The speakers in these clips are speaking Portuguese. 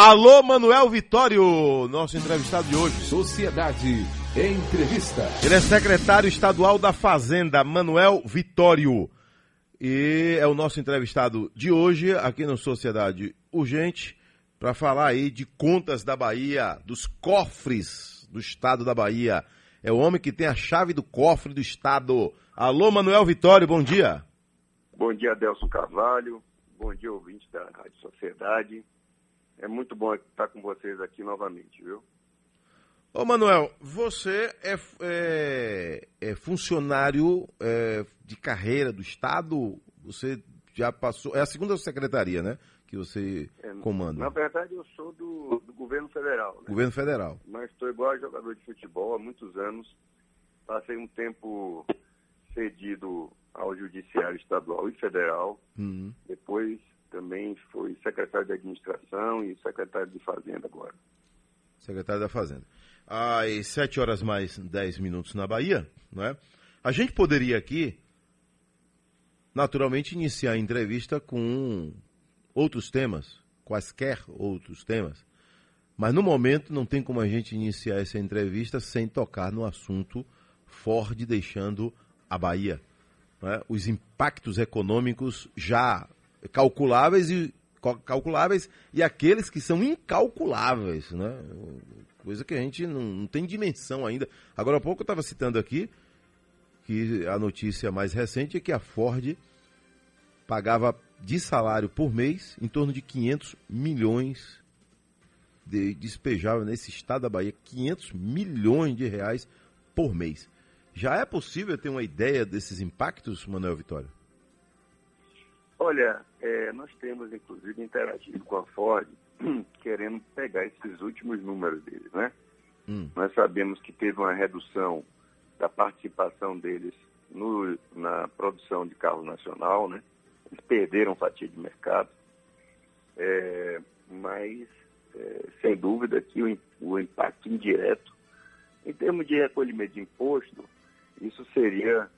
Alô, Manuel Vitório, nosso entrevistado de hoje. Sociedade Entrevista. Ele é secretário estadual da Fazenda, Manuel Vitório. E é o nosso entrevistado de hoje aqui no Sociedade Urgente para falar aí de contas da Bahia, dos cofres do estado da Bahia. É o homem que tem a chave do cofre do estado. Alô, Manuel Vitório, bom dia. Bom dia, Adelson Carvalho. Bom dia, ouvinte da Rádio Sociedade. É muito bom estar com vocês aqui novamente, viu? Ô Manuel, você é, é, é funcionário é, de carreira do Estado? Você já passou. É a segunda secretaria, né? Que você é, comanda. Na verdade, eu sou do, do governo federal. Né? Governo federal. Mas estou igual a jogador de futebol há muitos anos. Passei um tempo cedido ao Judiciário Estadual e Federal. Uhum. Depois também foi secretário de Administração e secretário de Fazenda agora. Secretário da Fazenda. Às 7 horas mais 10 minutos na Bahia, não é? A gente poderia aqui, naturalmente, iniciar a entrevista com outros temas, quaisquer outros temas. Mas no momento não tem como a gente iniciar essa entrevista sem tocar no assunto Ford deixando a Bahia. É? Os impactos econômicos já calculáveis e calculáveis e aqueles que são incalculáveis, né? Coisa que a gente não, não tem dimensão ainda. Agora há pouco eu estava citando aqui que a notícia mais recente é que a Ford pagava de salário por mês em torno de 500 milhões de, despejava nesse estado da Bahia 500 milhões de reais por mês. Já é possível ter uma ideia desses impactos, Manuel Vitória? Olha, é, nós temos inclusive interagido com a Ford, querendo pegar esses últimos números deles, né? Hum. Nós sabemos que teve uma redução da participação deles no, na produção de carro nacional, né? Eles perderam fatia de mercado, é, mas é, sem dúvida que o, o impacto indireto, em termos de recolhimento de imposto, isso seria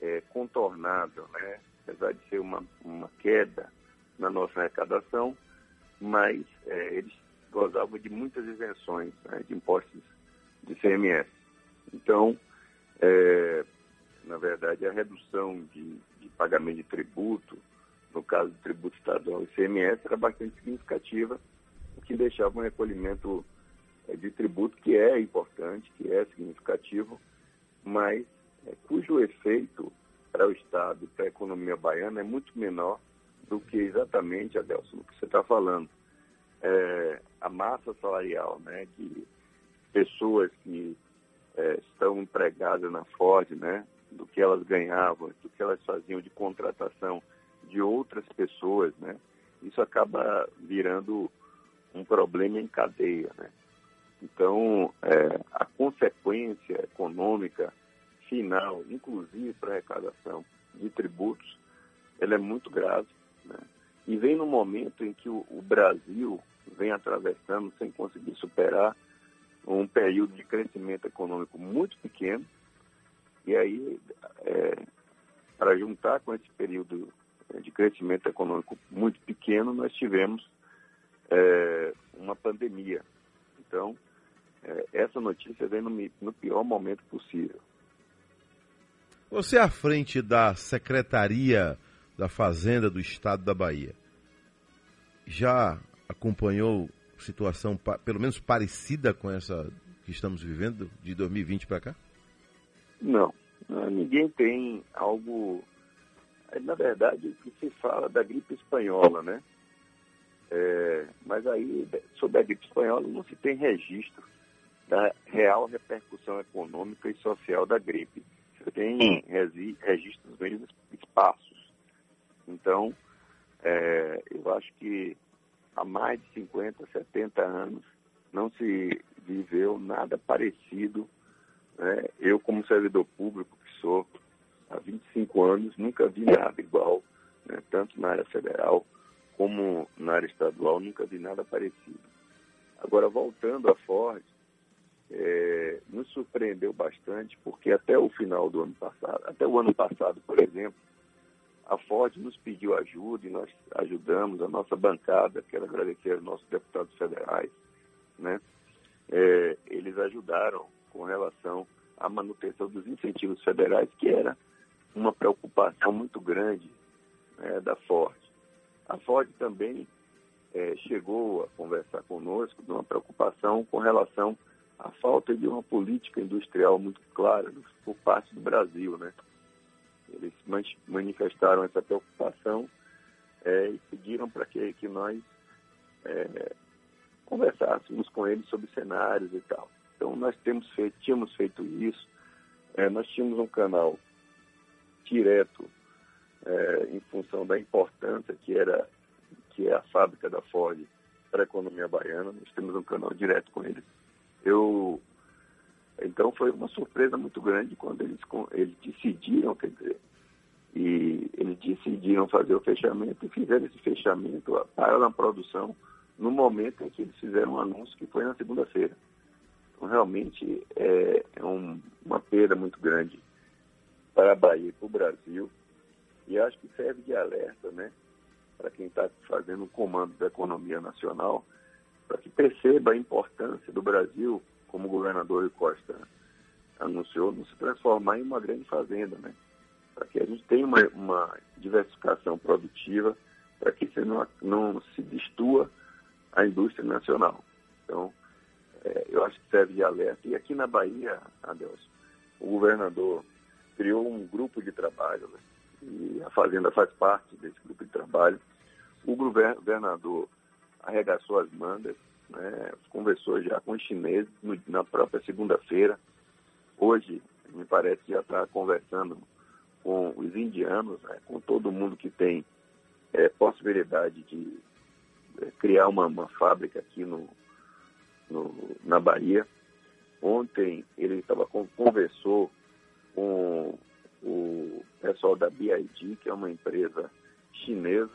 é, contornável, né? Apesar de ser uma, uma queda na nossa arrecadação, mas é, eles gozavam de muitas isenções né, de impostos de CMS. Então, é, na verdade, a redução de, de, pagamento de tributo, no caso do tributo estadual e CMS, era bastante significativa, o que deixava um recolhimento é, de tributo que é importante, que é significativo, mas é, cujo efeito para o Estado para a economia baiana é muito menor do que exatamente, Adelson, o que você está falando. É, a massa salarial né, de pessoas que é, estão empregadas na Ford, né, do que elas ganhavam, do que elas faziam de contratação de outras pessoas, né, isso acaba virando um problema em cadeia. Né? Então, é, a consequência econômica final, inclusive para arrecadação de tributos, ela é muito grave. Né? E vem no momento em que o, o, Brasil vem atravessando, sem conseguir superar, um período de crescimento econômico muito pequeno. E aí, é, para juntar com esse período de crescimento econômico muito pequeno, nós tivemos é, uma pandemia. Então, é, essa notícia vem no, no pior momento possível. Você é à frente da Secretaria da Fazenda do Estado da Bahia. Já acompanhou situação pelo menos parecida com essa que estamos vivendo de 2020 para cá? Não, ninguém tem algo. Na verdade, o que se fala da gripe espanhola, né? É, mas aí, sobre a gripe espanhola, não se tem registro da real repercussão econômica e social da gripe tem registros bem esparsos. Então, é, eu acho que há mais de 50, 70 anos não se viveu nada parecido. Né? Eu, como servidor público que sou, há 25 anos, nunca vi nada igual, né? tanto na área federal como na área estadual, nunca vi nada parecido. Agora, voltando à Ford, é, nos surpreendeu bastante, porque até o final do ano passado, até o ano passado, por exemplo, a Ford nos pediu ajuda e nós ajudamos a nossa bancada, quero agradecer ao nosso deputado federal federais, né? É, eles ajudaram com relação à manutenção dos incentivos federais, que era uma preocupação muito grande né, da Ford. A Ford também é, chegou a conversar conosco de uma preocupação com relação falta de uma política industrial muito clara por parte do Brasil, né? Eles manifestaram essa preocupação é, e pediram para que, que nós é, conversássemos com eles sobre cenários e tal. Então nós temos feito, tínhamos feito isso. É, nós tínhamos um canal direto é, em função da importância que era que é a fábrica da Ford para a economia baiana. Nós temos um canal direto com eles. Eu então foi uma surpresa muito grande quando eles, eles decidiram, quer dizer, e eles decidiram fazer o fechamento e fizeram esse fechamento para a produção no momento em que eles fizeram um anúncio que foi na segunda-feira. Então, realmente é, é um, uma perda muito grande para a Bahia e para o Brasil. E acho que serve de alerta, né, para quem está fazendo o comando da economia nacional, para que perceba a importância do Brasil, como o governador Costa anunciou, não se transformar em uma grande fazenda, né? Para que a gente tenha uma, uma diversificação produtiva, para que você não, não se destua a indústria nacional. Então, é, eu acho que serve de alerta. E aqui na Bahia, Adelson, o governador criou um grupo de trabalho, né? e a Fazenda faz parte desse grupo de trabalho. O governador arregaçou as mangas, né? conversou já com os chineses no, na própria segunda-feira. Hoje, me parece já está conversando com os indianos, né? com todo mundo que tem é, possibilidade de é, criar uma, uma fábrica aqui no, no, na Bahia. Ontem ele estava conversou com o pessoal da BID, que é uma empresa chinesa,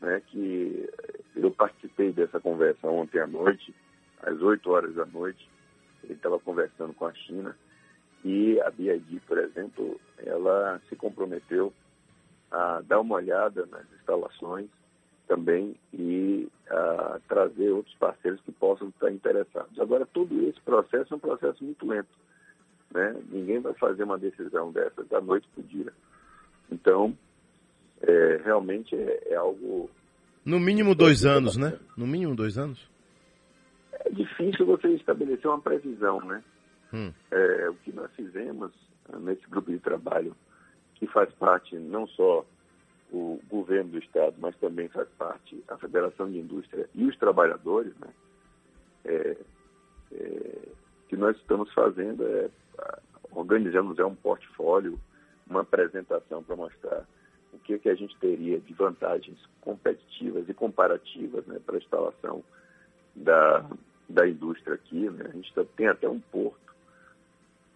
né, que eu participei dessa conversa ontem à noite, às 8 horas da noite. Ele estava conversando com a China e a BID, por exemplo, ela se comprometeu a dar uma olhada nas instalações também e a trazer outros parceiros que possam estar interessados. Agora, todo esse processo é um processo muito lento. Né? Ninguém vai fazer uma decisão dessa da noite para o dia. Então, é, realmente é, é, algo. No mínimo dois anos, né? No mínimo dois anos? É difícil você estabelecer uma previsão, né? Hum. É, o que nós fizemos nesse grupo de trabalho, que faz parte não só o governo do Estado, mas também faz parte a Federação de Indústria e os trabalhadores, né? É, é, que nós estamos fazendo é organizamos é um portfólio, uma apresentação para mostrar que, que a gente teria de vantagens competitivas e comparativas né, para a instalação da, da indústria aqui. Né? A gente tem até um porto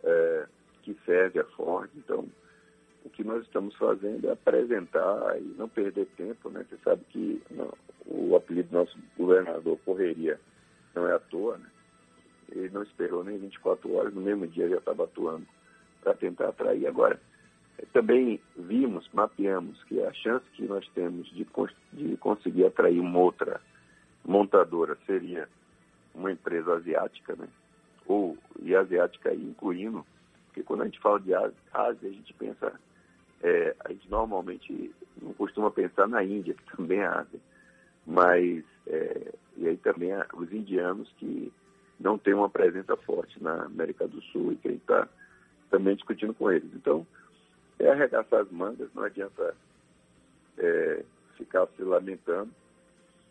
é, que serve a Ford, então o que nós estamos fazendo é apresentar e não perder tempo, né? Você sabe que não, o apelido do nosso governador Correria não é à toa, né? Ele não esperou nem 24 horas, no mesmo dia já estava atuando para tentar atrair. Agora, também vimos, mapeamos que a chance que nós temos de, de conseguir atrair uma outra montadora seria uma empresa asiática, né? Ou, e asiática incluindo, porque quando a gente fala de Ásia, Ásia a gente pensa é, a gente normalmente não costuma pensar na Índia, que também é Ásia, mas é, e aí também os indianos que não têm uma presença forte na América do Sul e que a gente está também discutindo com eles. Então, é arregaçar as mangas, não adianta é, ficar se lamentando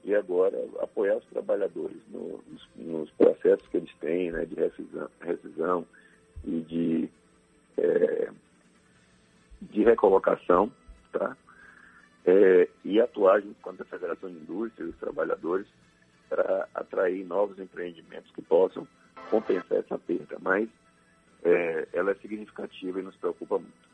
e agora apoiar os trabalhadores no, nos, nos, processos que eles têm né, de rescisão, rescisão e de é, de recolocação, tá? É, e atuar junto com a Federação de Indústria e os trabalhadores para atrair novos empreendimentos que possam compensar essa perda. Mas é, ela é significativa e nos preocupa muito.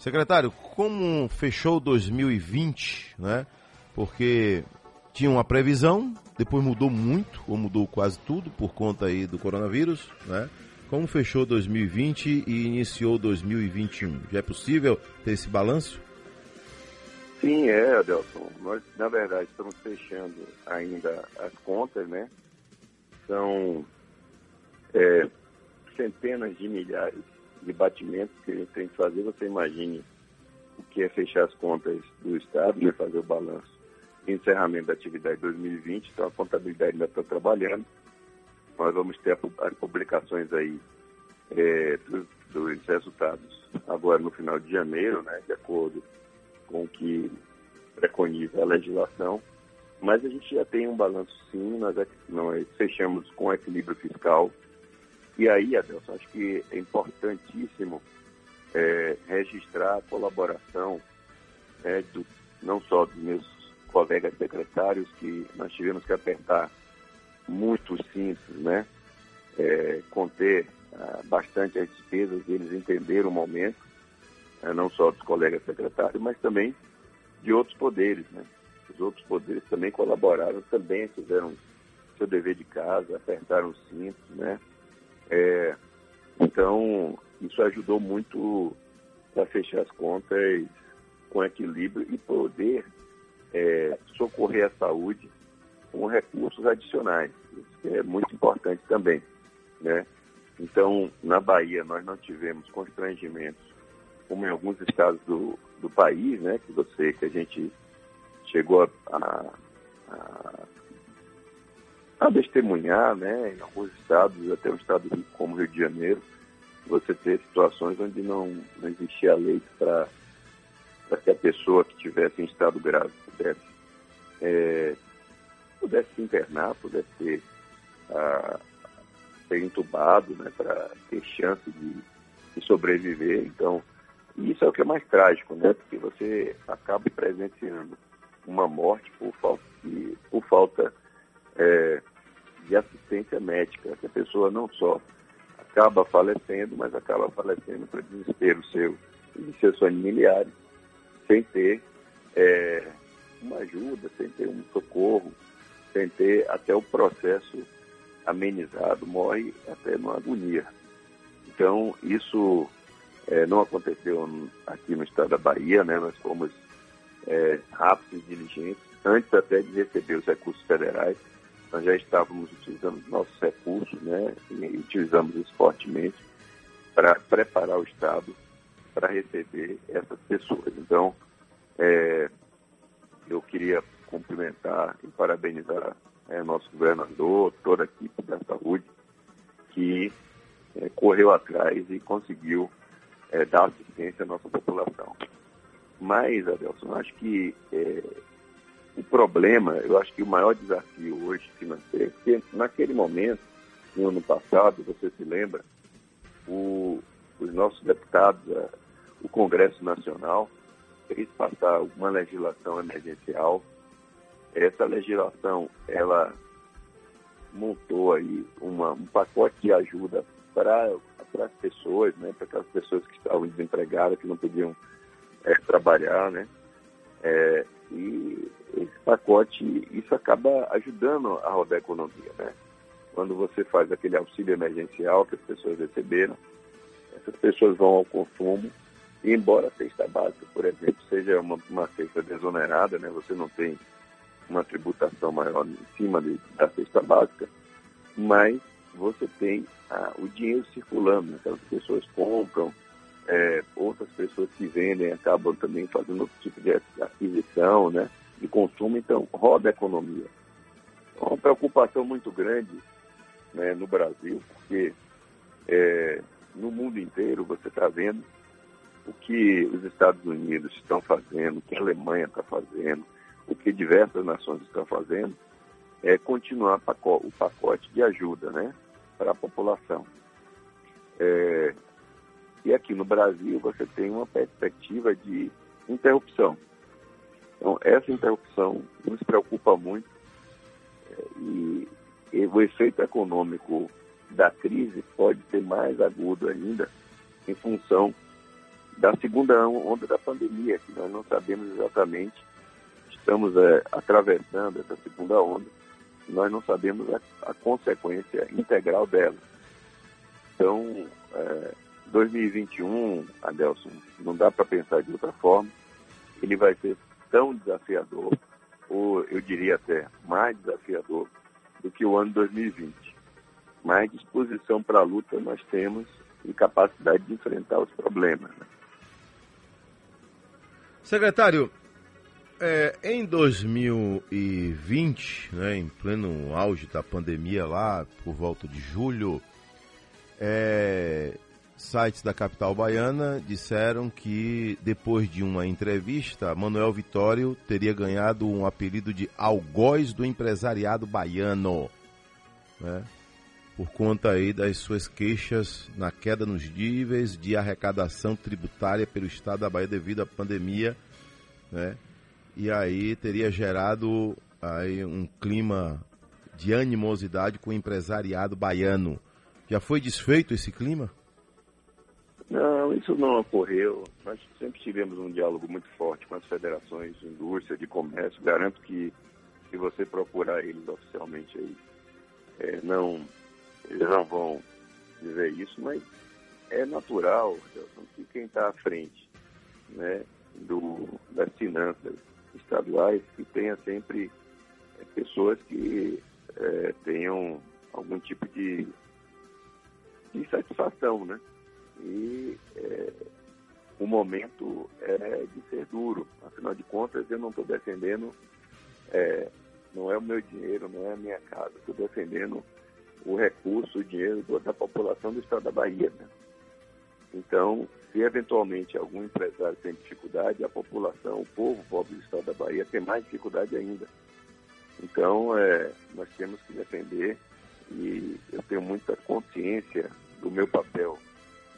Secretário, como fechou 2020, né? Porque tinha uma previsão, depois mudou muito, ou mudou quase tudo por conta aí do coronavírus, né? Como fechou 2020 e iniciou 2021? Já é possível ter esse balanço? Sim, é, Adelson. Nós, na verdade, estamos fechando ainda as contas, né? são é, centenas de milhares de batimentos que a gente tem que fazer. Você imagine o que é fechar as contas do Estado, né, fazer o balanço encerramento da atividade 2020, então a contabilidade ainda está trabalhando. Nós vamos ter as publicações aí é, dos, dos, resultados agora no final de janeiro, né, de acordo com o que preconiza a legislação. Mas a gente já tem um balanço sim, nós, é nós fechamos com equilíbrio fiscal. E aí, Adelson, acho que é importantíssimo é, registrar a colaboração é, do, não só dos meus colegas secretários, que nós tivemos que apertar muito simples, né? É, conter ah, bastante as despesas, eles entenderam o momento, é, não só dos colegas secretários, mas também de outros poderes, né? Os outros poderes também colaboraram, também fizeram seu dever de casa, apertaram os cintos, né? É, então, isso ajudou muito a fechar as contas com equilíbrio e poder é, socorrer a saúde com recursos adicionais. Isso é muito importante também. Né? Então, na Bahia, nós não tivemos constrangimentos, como em alguns estados do, do país, né, que você, que a gente chegou a, a, a testemunhar, né, em alguns estados, até o estado como Rio de Janeiro, você ter situações onde não, não existia lei para que a pessoa que tivesse em estado grave pudesse, é, pudesse se internar, pudesse ter, ah, ser entubado, né, para ter chance de, de, sobreviver. Então, isso é o que é mais trágico, né, porque você acaba presenciando uma morte por falta de, por falta, é, de assistência médica, que a pessoa não só acaba falecendo, mas acaba falecendo para desespero seu e de seus familiares, sem ter é, uma ajuda, sem ter um socorro, sem ter até o processo amenizado, morre até numa agonia. Então, isso é, não aconteceu aqui no estado da Bahia, né? Nós fomos é, rápidos e diligentes, antes até de receber os recursos federais, nós já estávamos utilizando nossos recursos, né? E utilizamos isso fortemente para preparar o Estado para receber essas pessoas. Então, é, eu queria cumprimentar e parabenizar é, nosso governador, toda a equipe da saúde, que é, correu atrás e conseguiu é, dar assistência à nossa população. Mas, Adelson, acho que é, o problema, eu acho que o maior desafio hoje financeiro, porque naquele momento, no ano passado, você se lembra, o, os nossos deputados, o Congresso Nacional, fez passar uma legislação emergencial. Essa legislação, ela montou aí uma, um pacote de ajuda para as pessoas, né, para aquelas pessoas que estavam desempregadas, que não podiam é, trabalhar, né, é, e esse pacote, isso acaba ajudando a rodar a economia, né, quando você faz aquele auxílio emergencial que as pessoas receberam, essas pessoas vão ao consumo, e embora a cesta básica, por exemplo, seja uma, uma cesta desonerada, né, você não tem uma tributação maior em cima de, da cesta básica, mas você tem ah, o dinheiro circulando, né, aquelas pessoas compram, é, outras pessoas que vendem acabam também fazendo outro tipo de aquisição, né, de consumo, então roda a economia. É uma preocupação muito grande né, no Brasil, porque é, no mundo inteiro você está vendo o que os Estados Unidos estão fazendo, o que a Alemanha está fazendo, o que diversas nações estão fazendo, é continuar o pacote de ajuda né, para a população. É, e aqui no Brasil você tem uma perspectiva de interrupção. Então, essa interrupção nos preocupa muito é, e, e o efeito econômico da crise pode ser mais agudo ainda em função da segunda onda da pandemia, que nós não sabemos exatamente, estamos é, atravessando essa segunda onda, nós não sabemos a, a consequência integral dela. Então, é, 2021, Adelson, não dá para pensar de outra forma, ele vai ser tão desafiador, ou eu diria até mais desafiador, do que o ano 2020. mas disposição para a luta nós temos e capacidade de enfrentar os problemas. Né? Secretário, é, em 2020, né, em pleno auge da pandemia lá, por volta de julho, é, sites da capital baiana disseram que depois de uma entrevista, Manuel Vitório teria ganhado um apelido de algoz do empresariado baiano, né? Por conta aí das suas queixas na queda nos níveis de arrecadação tributária pelo estado da Bahia devido à pandemia, né? E aí teria gerado aí um clima de animosidade com o empresariado baiano. Já foi desfeito esse clima? Não, isso não ocorreu. Nós sempre tivemos um diálogo muito forte com as federações de indústria, de comércio. Garanto que se você procurar eles oficialmente aí, é, não, eles não vão dizer isso, mas é natural, Gelson, que quem está à frente né, do, das finanças estaduais, que tenha sempre é, pessoas que é, tenham algum tipo de, de insatisfação, né? E é, o momento é de ser duro. Afinal de contas, eu não estou defendendo, é, não é o meu dinheiro, não é a minha casa. Estou defendendo o recurso, o dinheiro da população do estado da Bahia. Né? Então, se eventualmente algum empresário tem dificuldade, a população, o povo pobre do estado da Bahia tem mais dificuldade ainda. Então, é, nós temos que defender e eu tenho muita consciência do meu papel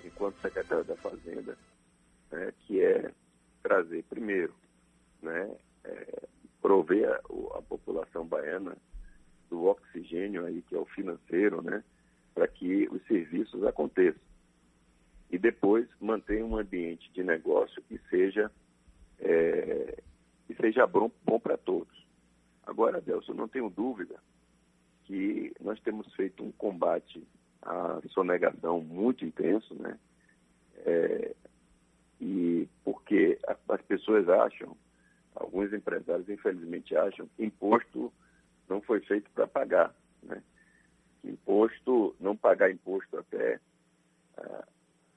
enquanto secretário da Fazenda, né, que é trazer, primeiro, né, é, prover a, a, população baiana do oxigênio aí, que é o financeiro, né, para que os serviços aconteçam. E depois manter um ambiente de negócio que seja, é, que seja bom, bom para todos. Agora, Delson, não tenho dúvida que nós temos feito um combate a sonegação muito intenso, né? É, e porque as pessoas acham, alguns empresários infelizmente acham que imposto não foi feito para pagar, né? Imposto, não pagar imposto até ah,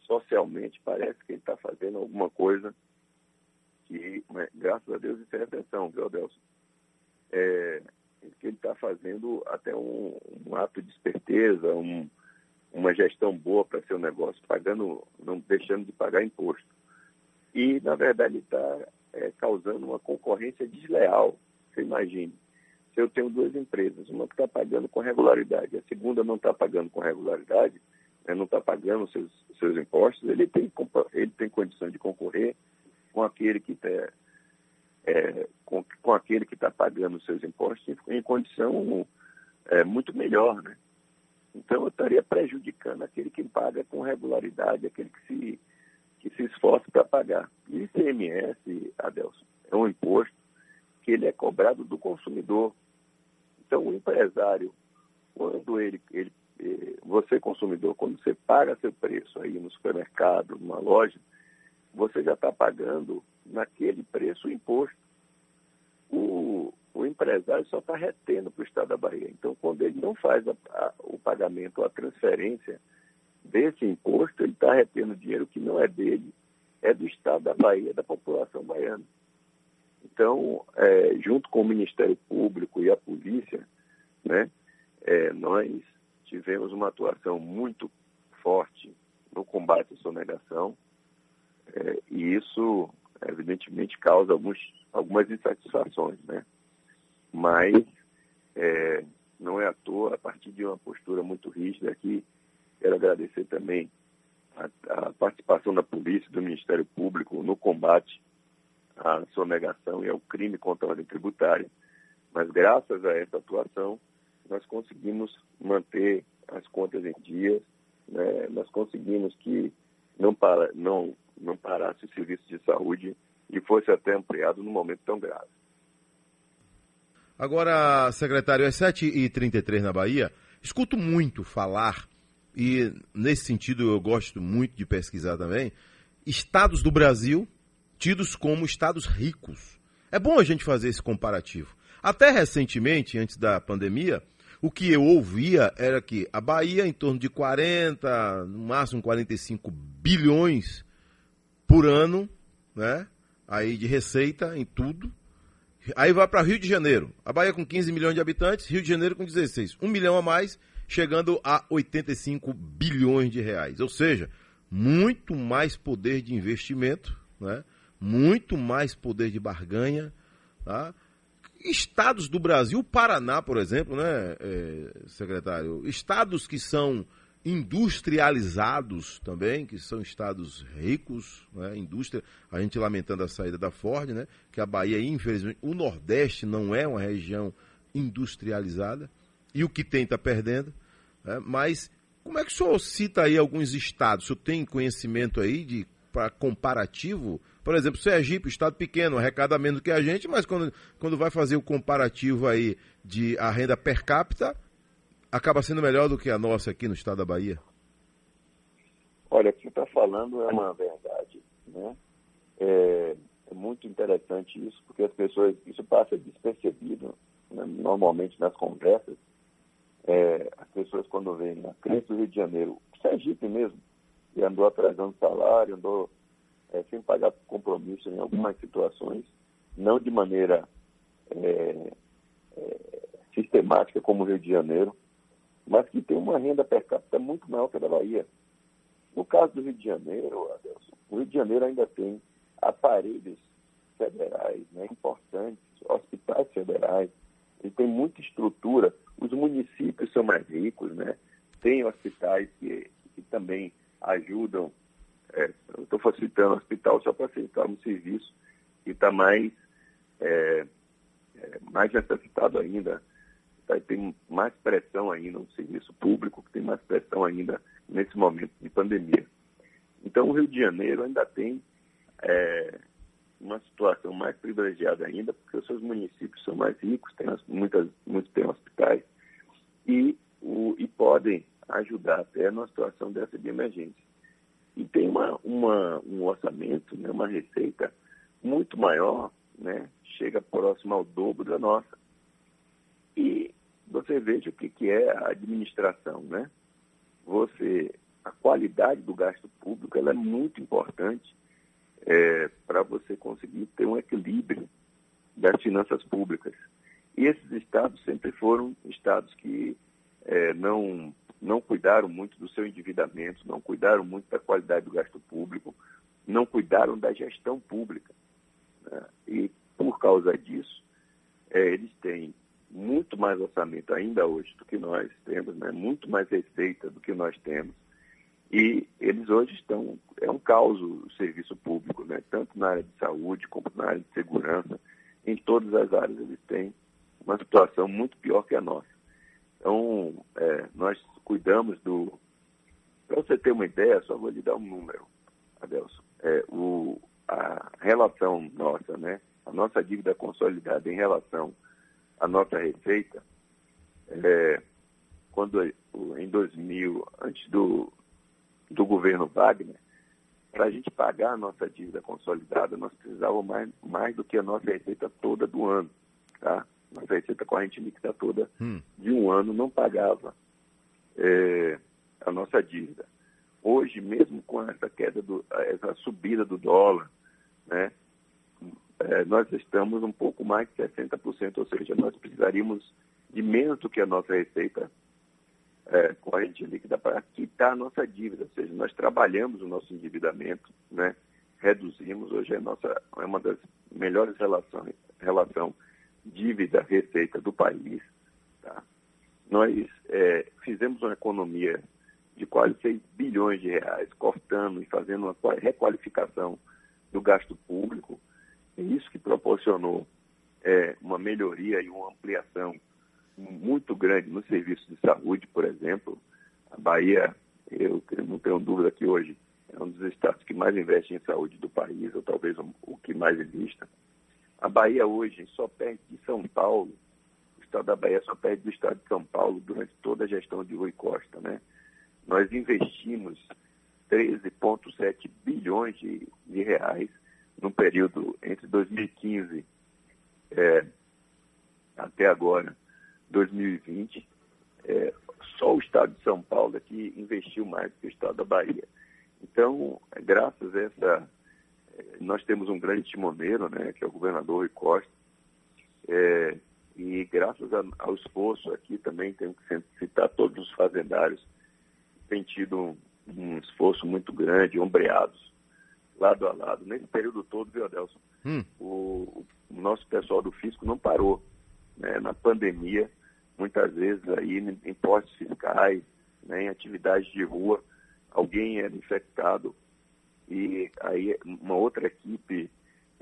socialmente parece que ele está fazendo alguma coisa que, mas, graças a Deus, isso é atenção, viu, Adelson? É, que ele está fazendo até um, um ato de esperteza, um, uma gestão boa para seu negócio, pagando, não deixando de pagar imposto. E, na verdade, está é, causando uma concorrência desleal. Você imagine, se eu tenho duas empresas, uma que está pagando com regularidade, a segunda não está pagando com regularidade, né, não está pagando seus, seus impostos, ele tem, ele tem condição de concorrer com aquele que está é, com, com aquele que está pagando seus impostos em, em condição é, muito melhor, né? Então eu estaria prejudicando aquele que paga com regularidade, aquele que se, que se esforça para pagar. E ICMS, Adelson, é um imposto que ele é cobrado do consumidor. Então o empresário, quando ele, ele eh, você consumidor, quando você paga seu preço aí no supermercado, numa loja, você já está pagando naquele preço o imposto. O, empresário só está retendo para o Estado da Bahia. Então, quando ele não faz a, a, o pagamento a transferência desse imposto, ele está retendo dinheiro que não é dele, é do Estado da Bahia, da população baiana. Então, é, junto com o Ministério Público e a polícia, né, é, nós tivemos uma atuação muito forte no combate à sonegação, é, e isso, evidentemente, causa alguns, algumas insatisfações, né? Mas é, não é à toa, a partir de uma postura muito rígida aqui, quero agradecer também a, a participação da polícia, do Ministério Público no combate à sonegação e ao crime contra a ordem tributária. Mas graças a essa atuação, nós conseguimos manter as contas em dia, né? nós conseguimos que não, para, não, não parasse o serviço de saúde e fosse até ampliado num momento tão grave. Agora, secretário, às 7h33 na Bahia, escuto muito falar, e nesse sentido eu gosto muito de pesquisar também, estados do Brasil tidos como estados ricos. É bom a gente fazer esse comparativo. Até recentemente, antes da pandemia, o que eu ouvia era que a Bahia, em torno de 40, no máximo 45 bilhões por ano, né? Aí de receita em tudo. Aí vai para Rio de Janeiro. A Bahia com 15 milhões de habitantes, Rio de Janeiro com 16. Um milhão a mais, chegando a 85 bilhões de reais. Ou seja, muito mais poder de investimento, né? muito mais poder de barganha. Tá? Estados do Brasil, o Paraná, por exemplo, né, é, secretário? Estados que são industrializados também, que são estados ricos, né, indústria, a gente lamentando a saída da Ford, né, que a Bahia, infelizmente, o Nordeste não é uma região industrializada, e o que tem está perdendo, né, mas como é que o senhor cita aí alguns estados? O senhor tem conhecimento aí de para comparativo? Por exemplo, Sergipe, estado pequeno, arrecada menos que a gente, mas quando, quando vai fazer o comparativo aí de a renda per capita, acaba sendo melhor do que a nossa aqui no estado da Bahia? Olha, o que você está falando é uma verdade. Né? É, é, muito interessante isso, porque as pessoas, isso passa despercebido né, normalmente nas conversas. É, as pessoas quando vêm na crise do Rio de Janeiro, Sergipe mesmo, e andou atrasando salário, andou é, sem pagar compromisso em algumas situações, não de maneira é, é, sistemática como o Rio de Janeiro, mas que tem uma renda per capita muito maior que a da Bahia. No caso do Rio de Janeiro, Adelson, o Rio de Janeiro ainda tem aparelhos federais né, importantes, hospitais federais, ele tem muita estrutura. Os municípios são mais ricos, né? tem hospitais que, que também ajudam. É, eu estou facilitando o hospital só para facilitar um serviço que está mais, é, é, mais necessitado ainda tá, tem mais pressão ainda no serviço público, que tem mais pressão ainda nesse momento de pandemia. Então, o Rio de Janeiro ainda tem é, uma situação mais privilegiada ainda, porque os seus municípios são mais ricos, tem muitas, muitos têm hospitais, e, o, e podem ajudar até numa situação dessa de emergência. E tem uma, uma, um orçamento, né, uma receita muito maior, né, chega próximo ao dobro da nossa. Você veja o que, que é a administração, né? Você, a qualidade do gasto público ela é muito importante é, para você conseguir ter um equilíbrio das finanças públicas. E esses estados sempre foram estados que é, não, não cuidaram muito do seu endividamento, não cuidaram muito da qualidade do gasto público, não cuidaram da gestão pública. Né? E, por causa disso, é, eles têm muito mais orçamento ainda hoje do que nós temos, né? muito mais receita do que nós temos. E eles hoje estão, é um caos o serviço público, né? tanto na área de saúde como na área de segurança. Em todas as áreas eles têm uma situação muito pior que a nossa. Então, é, nós cuidamos do. Para você ter uma ideia, só vou lhe dar um número, Adelson. É, o, a relação nossa, né? A nossa dívida consolidada em relação a nossa receita, é, quando em 2000, antes do, do governo Wagner, para a gente pagar a nossa dívida consolidada, nós precisávamos mais, mais do que a nossa receita toda do ano. Tá? Nossa receita corrente líquida toda hum. de um ano não pagava é, a nossa dívida. Hoje, mesmo com essa queda, do, essa subida do dólar, né, é, nós estamos um pouco mais de 60%, ou seja, nós precisaríamos de menos do que a nossa receita é, corrente líquida para quitar a nossa dívida, ou seja, nós trabalhamos o nosso endividamento, né? reduzimos, hoje é, nossa, é uma das melhores relações, relação dívida-receita do país. Tá? Nós é, fizemos uma economia de quase 6 bilhões de reais, cortando e fazendo uma requalificação do gasto público, é isso que proporcionou é, uma melhoria e uma ampliação muito grande no serviço de saúde, por exemplo. A Bahia, eu não tenho dúvida que hoje é um dos estados que mais investe em saúde do país, ou talvez o que mais invista. A Bahia hoje só perde de São Paulo, o estado da Bahia só perde do estado de São Paulo durante toda a gestão de Rui Costa. Né? Nós investimos 13,7 bilhões de, de reais no período entre 2015 é, até agora, 2020, estado de São Paulo é que investiu mais que o estado da Bahia. Então, graças a essa, eh, nós temos um grande timoneiro, né, que é o governador Rui Costa, é, e graças a, ao esforço aqui também, tenho que citar todos os fazendários, tem tido um, um esforço muito grande, ombreados, lado a lado. Nesse período todo, viu, Adelson? Hum. O, o, nosso pessoal do fisco não parou. Né, na pandemia, muitas vezes aí em impostos fiscais, né, em atividades de rua, alguém era infectado e aí uma outra equipe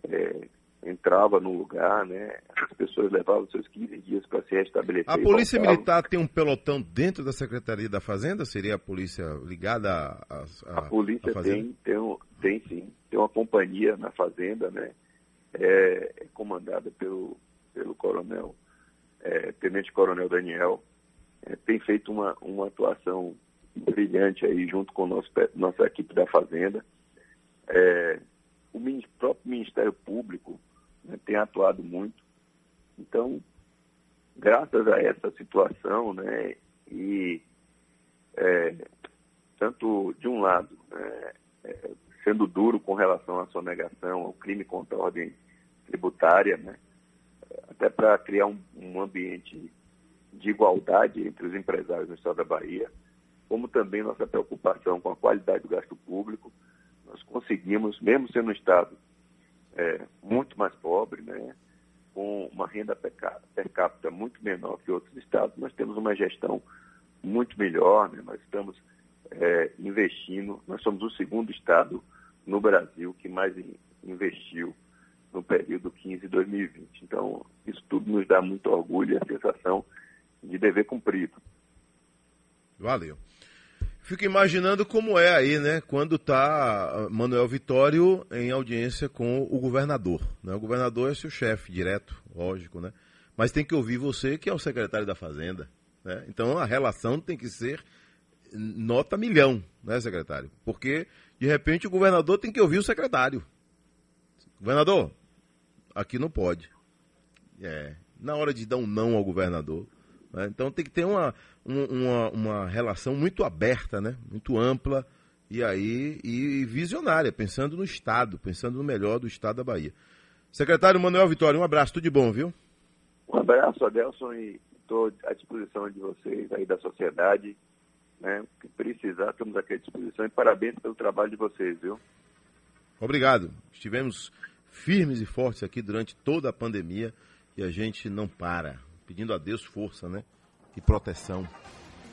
é, entrava no lugar, né? As pessoas levavam seus 15 dias para se restabelecer. A Polícia Militar tem um pelotão dentro da Secretaria da Fazenda? Seria a polícia ligada a... A, a polícia tem, tem, um, tem sim. Tem uma companhia na Fazenda, né? É, é comandada pelo, pelo coronel, é, Tenente Coronel Daniel. É, tem feito uma, uma atuação brilhante aí junto com nosso, nossa equipe da Fazenda. É, o próprio Ministério Público né, tem atuado muito. Então, graças a essa situação, né, e é, tanto de um lado, né, é, sendo duro com relação à sonegação, ao crime contra a ordem tributária, né, até para criar um, um ambiente de igualdade entre os empresários no estado da Bahia, como também nossa preocupação com a qualidade do gasto público, nós conseguimos, mesmo sendo um estado é, muito mais pobre, né, com uma renda per capita muito menor que outros estados, nós temos uma gestão muito melhor, né, nós estamos é, investindo, nós somos o segundo estado no Brasil que mais investiu no período 15-2020. Então, isso tudo nos dá muito orgulho e a sensação de dever cumprido. Valeu. Fico imaginando como é aí, né, quando está ah, Manuel Vitório em audiência com o governador. Né? O governador é seu chefe direto, lógico, né? Mas tem que ouvir você, que é o secretário da Fazenda. Né? Então a relação tem que ser nota milhão, né, secretário? Porque, de repente, o governador tem que ouvir o secretário. Governador, aqui não pode. É, na hora de dar um não ao governador, né? Então tem que ter uma, uma, uma relação muito aberta, né? muito ampla e aí e visionária, pensando no Estado, pensando no melhor do Estado da Bahia. Secretário Manuel Vitória, um abraço, tudo de bom, viu? Um abraço, Adelson, e estou à disposição de vocês aí da sociedade. Né? Que precisar, estamos aqui à disposição e parabéns pelo trabalho de vocês, viu? Obrigado. Estivemos firmes e fortes aqui durante toda a pandemia e a gente não para pedindo a Deus força, né? E proteção.